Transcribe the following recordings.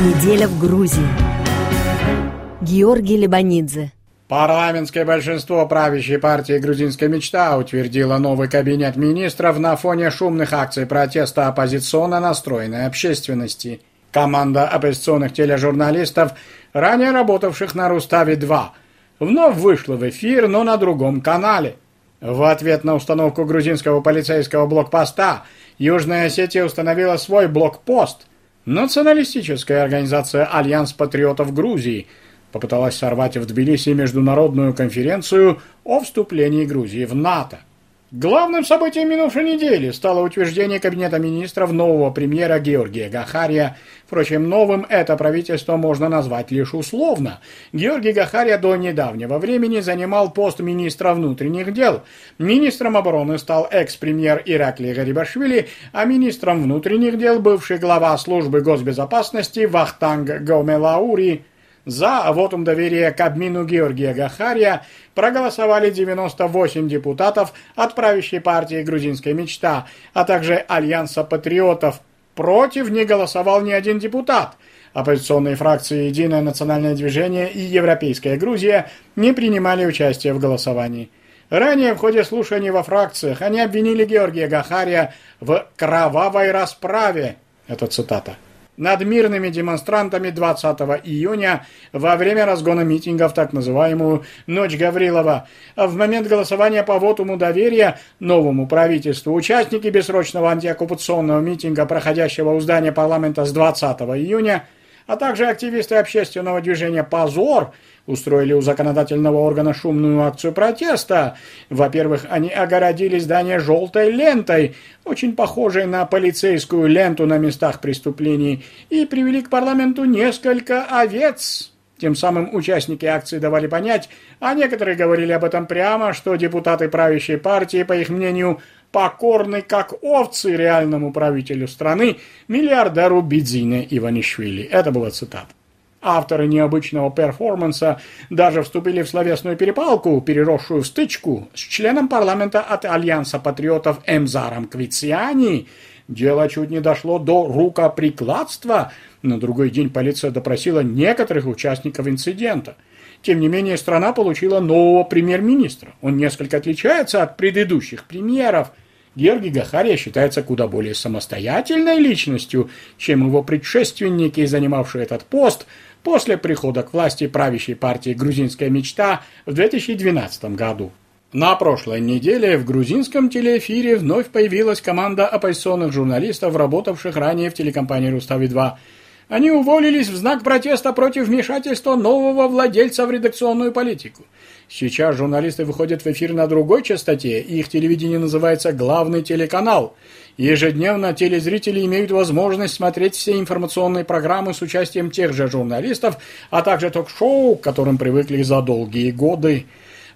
Неделя в Грузии. Георгий Лебанидзе. Парламентское большинство правящей партии «Грузинская мечта» утвердило новый кабинет министров на фоне шумных акций протеста оппозиционно настроенной общественности. Команда оппозиционных тележурналистов, ранее работавших на «Руставе-2», вновь вышла в эфир, но на другом канале. В ответ на установку грузинского полицейского блокпоста Южная Осетия установила свой блокпост. Националистическая организация «Альянс патриотов Грузии» попыталась сорвать в Тбилиси международную конференцию о вступлении Грузии в НАТО. Главным событием минувшей недели стало утверждение Кабинета министров нового премьера Георгия Гахария. Впрочем, новым это правительство можно назвать лишь условно. Георгий Гахария до недавнего времени занимал пост министра внутренних дел. Министром обороны стал экс-премьер Иракли Гарибашвили, а министром внутренних дел бывший глава службы госбезопасности Вахтанг Гомелаури за вотум доверия к обмину Георгия Гахария проголосовали 98 депутатов от правящей партии «Грузинская мечта», а также Альянса патриотов. Против не голосовал ни один депутат. Оппозиционные фракции «Единое национальное движение» и «Европейская Грузия» не принимали участие в голосовании. Ранее в ходе слушаний во фракциях они обвинили Георгия Гахария в «кровавой расправе». Это цитата над мирными демонстрантами 20 июня во время разгона митингов так называемую «Ночь Гаврилова». В момент голосования по вотуму доверия новому правительству участники бессрочного антиоккупационного митинга, проходящего у здания парламента с 20 июня, а также активисты общественного движения «Позор» устроили у законодательного органа шумную акцию протеста. Во-первых, они огородили здание желтой лентой, очень похожей на полицейскую ленту на местах преступлений, и привели к парламенту несколько овец. Тем самым участники акции давали понять, а некоторые говорили об этом прямо, что депутаты правящей партии, по их мнению, покорны как овцы реальному правителю страны, миллиардеру Бидзине Иванишвили. Это была цитата. Авторы необычного перформанса даже вступили в словесную перепалку, переросшую в стычку с членом парламента от Альянса патриотов Эмзаром Квициани. Дело чуть не дошло до рукоприкладства. На другой день полиция допросила некоторых участников инцидента. Тем не менее, страна получила нового премьер-министра. Он несколько отличается от предыдущих премьеров. Георгий Гахария считается куда более самостоятельной личностью, чем его предшественники, занимавшие этот пост – после прихода к власти правящей партии «Грузинская мечта» в 2012 году. На прошлой неделе в грузинском телеэфире вновь появилась команда оппозиционных журналистов, работавших ранее в телекомпании «Рустави-2». Они уволились в знак протеста против вмешательства нового владельца в редакционную политику. Сейчас журналисты выходят в эфир на другой частоте, и их телевидение называется «Главный телеканал». Ежедневно телезрители имеют возможность смотреть все информационные программы с участием тех же журналистов, а также ток-шоу, к которым привыкли за долгие годы.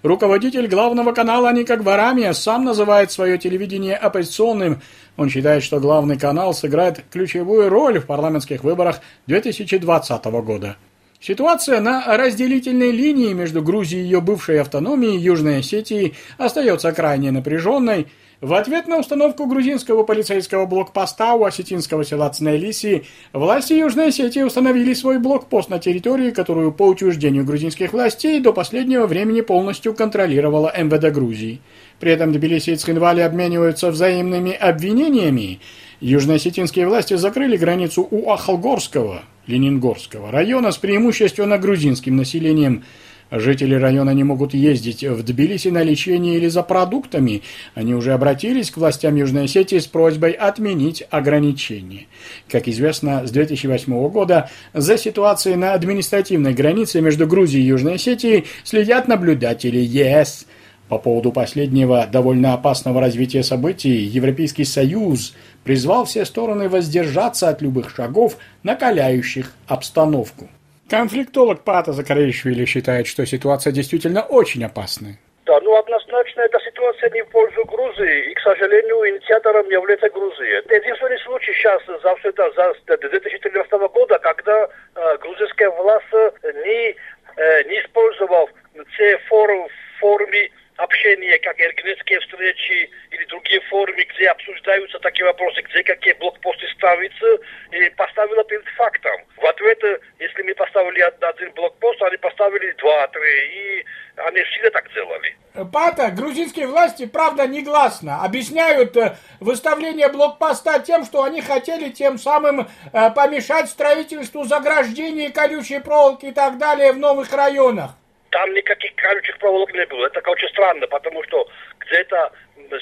Руководитель главного канала Ника Гварамия сам называет свое телевидение оппозиционным. Он считает, что главный канал сыграет ключевую роль в парламентских выборах 2020 года. Ситуация на разделительной линии между Грузией и ее бывшей автономией Южной Осетии остается крайне напряженной. В ответ на установку грузинского полицейского блокпоста у осетинского села Цнелиси власти Южной Осетии установили свой блокпост на территории, которую по утверждению грузинских властей до последнего времени полностью контролировала МВД Грузии. При этом Тбилиси и Цхинвали обмениваются взаимными обвинениями. Южноосетинские власти закрыли границу у Ахалгорского, Ленингорского района с преимущественно грузинским населением. Жители района не могут ездить в Тбилиси на лечение или за продуктами. Они уже обратились к властям Южной Осетии с просьбой отменить ограничения. Как известно, с 2008 года за ситуацией на административной границе между Грузией и Южной Осетией следят наблюдатели ЕС. По поводу последнего довольно опасного развития событий Европейский Союз призвал все стороны воздержаться от любых шагов, накаляющих обстановку. Конфликтолог Пата Закаревичвили считает, что ситуация действительно очень опасная. Да, ну однозначно эта ситуация не в пользу Грузии, и, к сожалению, инициатором является Грузия. Это единственный случай сейчас за все это, за 2014 года, когда э, грузинская власть не, э, не использовала все форумы, форумы общения, как эргенетские встречи или другие форумы, где обсуждаются такие вопросы, где какие блокпосты ставиться, и поставила перед фактом. В ответ, если мы поставили один блокпост, они поставили два-три, и они всегда так делали. Пата, грузинские власти, правда, негласно объясняют э, выставление блокпоста тем, что они хотели тем самым э, помешать строительству заграждений, колючей проволоки и так далее в новых районах. Там никаких колючих проволок не было. Это очень странно, потому что где-то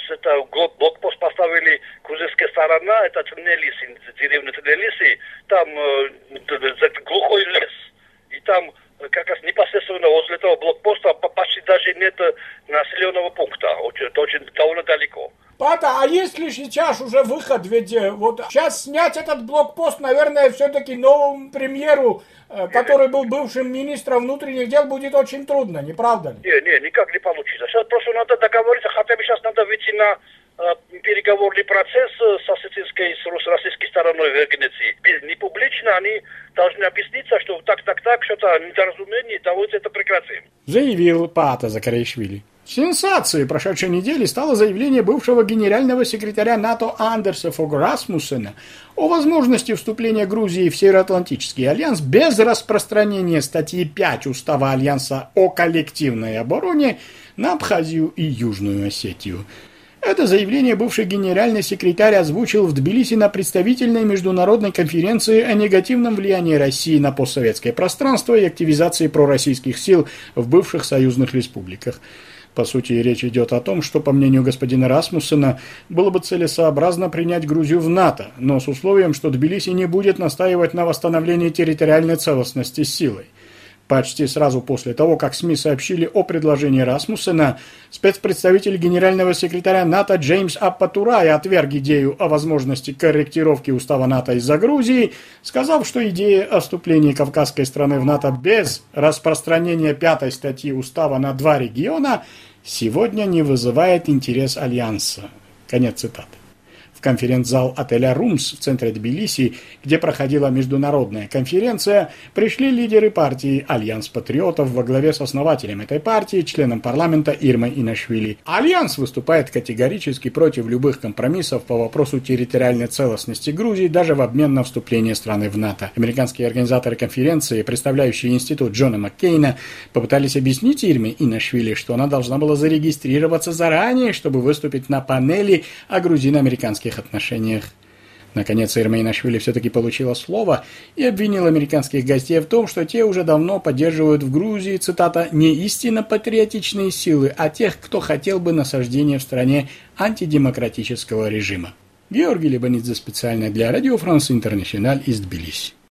это блокпост поставили грузинская сторона, это Тенелиси, деревня Тенелиси, там э, это глухой лес. И там как раз непосредственно возле этого блокпоста почти даже нет населенного пункта. Очень, очень довольно далеко. Пата, а есть ли сейчас уже выход? Ведь э, вот сейчас снять этот блокпост, наверное, все-таки новому премьеру, э, который был бывшим министром внутренних дел, будет очень трудно, не правда ли? Не, не, никак не получится. Сейчас просто надо договориться, хотя бы сейчас надо выйти на э, переговорный процесс с осетинской, с российской стороной в Венеции. Не публично они должны объясниться, что так, так, так, что-то недоразумение, давайте это прекратим. Заявил Пата Закаришвили. Сенсацией прошедшей недели стало заявление бывшего генерального секретаря НАТО Андерса Фога Расмуссена о возможности вступления Грузии в Североатлантический альянс без распространения статьи 5 Устава Альянса о коллективной обороне на Абхазию и Южную Осетию. Это заявление бывший генеральный секретарь озвучил в Тбилиси на представительной международной конференции о негативном влиянии России на постсоветское пространство и активизации пророссийских сил в бывших союзных республиках. По сути, речь идет о том, что, по мнению господина Расмуссена, было бы целесообразно принять Грузию в НАТО, но с условием, что Тбилиси не будет настаивать на восстановлении территориальной целостности силой. Почти сразу после того, как СМИ сообщили о предложении Расмуссена, спецпредставитель генерального секретаря НАТО Джеймс Аппатурай отверг идею о возможности корректировки устава НАТО из-за Грузии, сказав, что идея о вступлении кавказской страны в НАТО без распространения пятой статьи устава на два региона сегодня не вызывает интерес Альянса. Конец цитаты конференц-зал отеля «Румс» в центре Тбилиси, где проходила международная конференция, пришли лидеры партии «Альянс патриотов» во главе с основателем этой партии, членом парламента Ирмой Инашвили. Альянс выступает категорически против любых компромиссов по вопросу территориальной целостности Грузии, даже в обмен на вступление страны в НАТО. Американские организаторы конференции, представляющие институт Джона Маккейна, попытались объяснить Ирме Инашвили, что она должна была зарегистрироваться заранее, чтобы выступить на панели о грузино-американских американских отношениях. Наконец, Ирмейнашвили все-таки получила слово и обвинил американских гостей в том, что те уже давно поддерживают в Грузии, цитата, «не истинно патриотичные силы, а тех, кто хотел бы насаждения в стране антидемократического режима». Георгий Лебанидзе специально для Радио Франс Интернациональ из Тбилиси.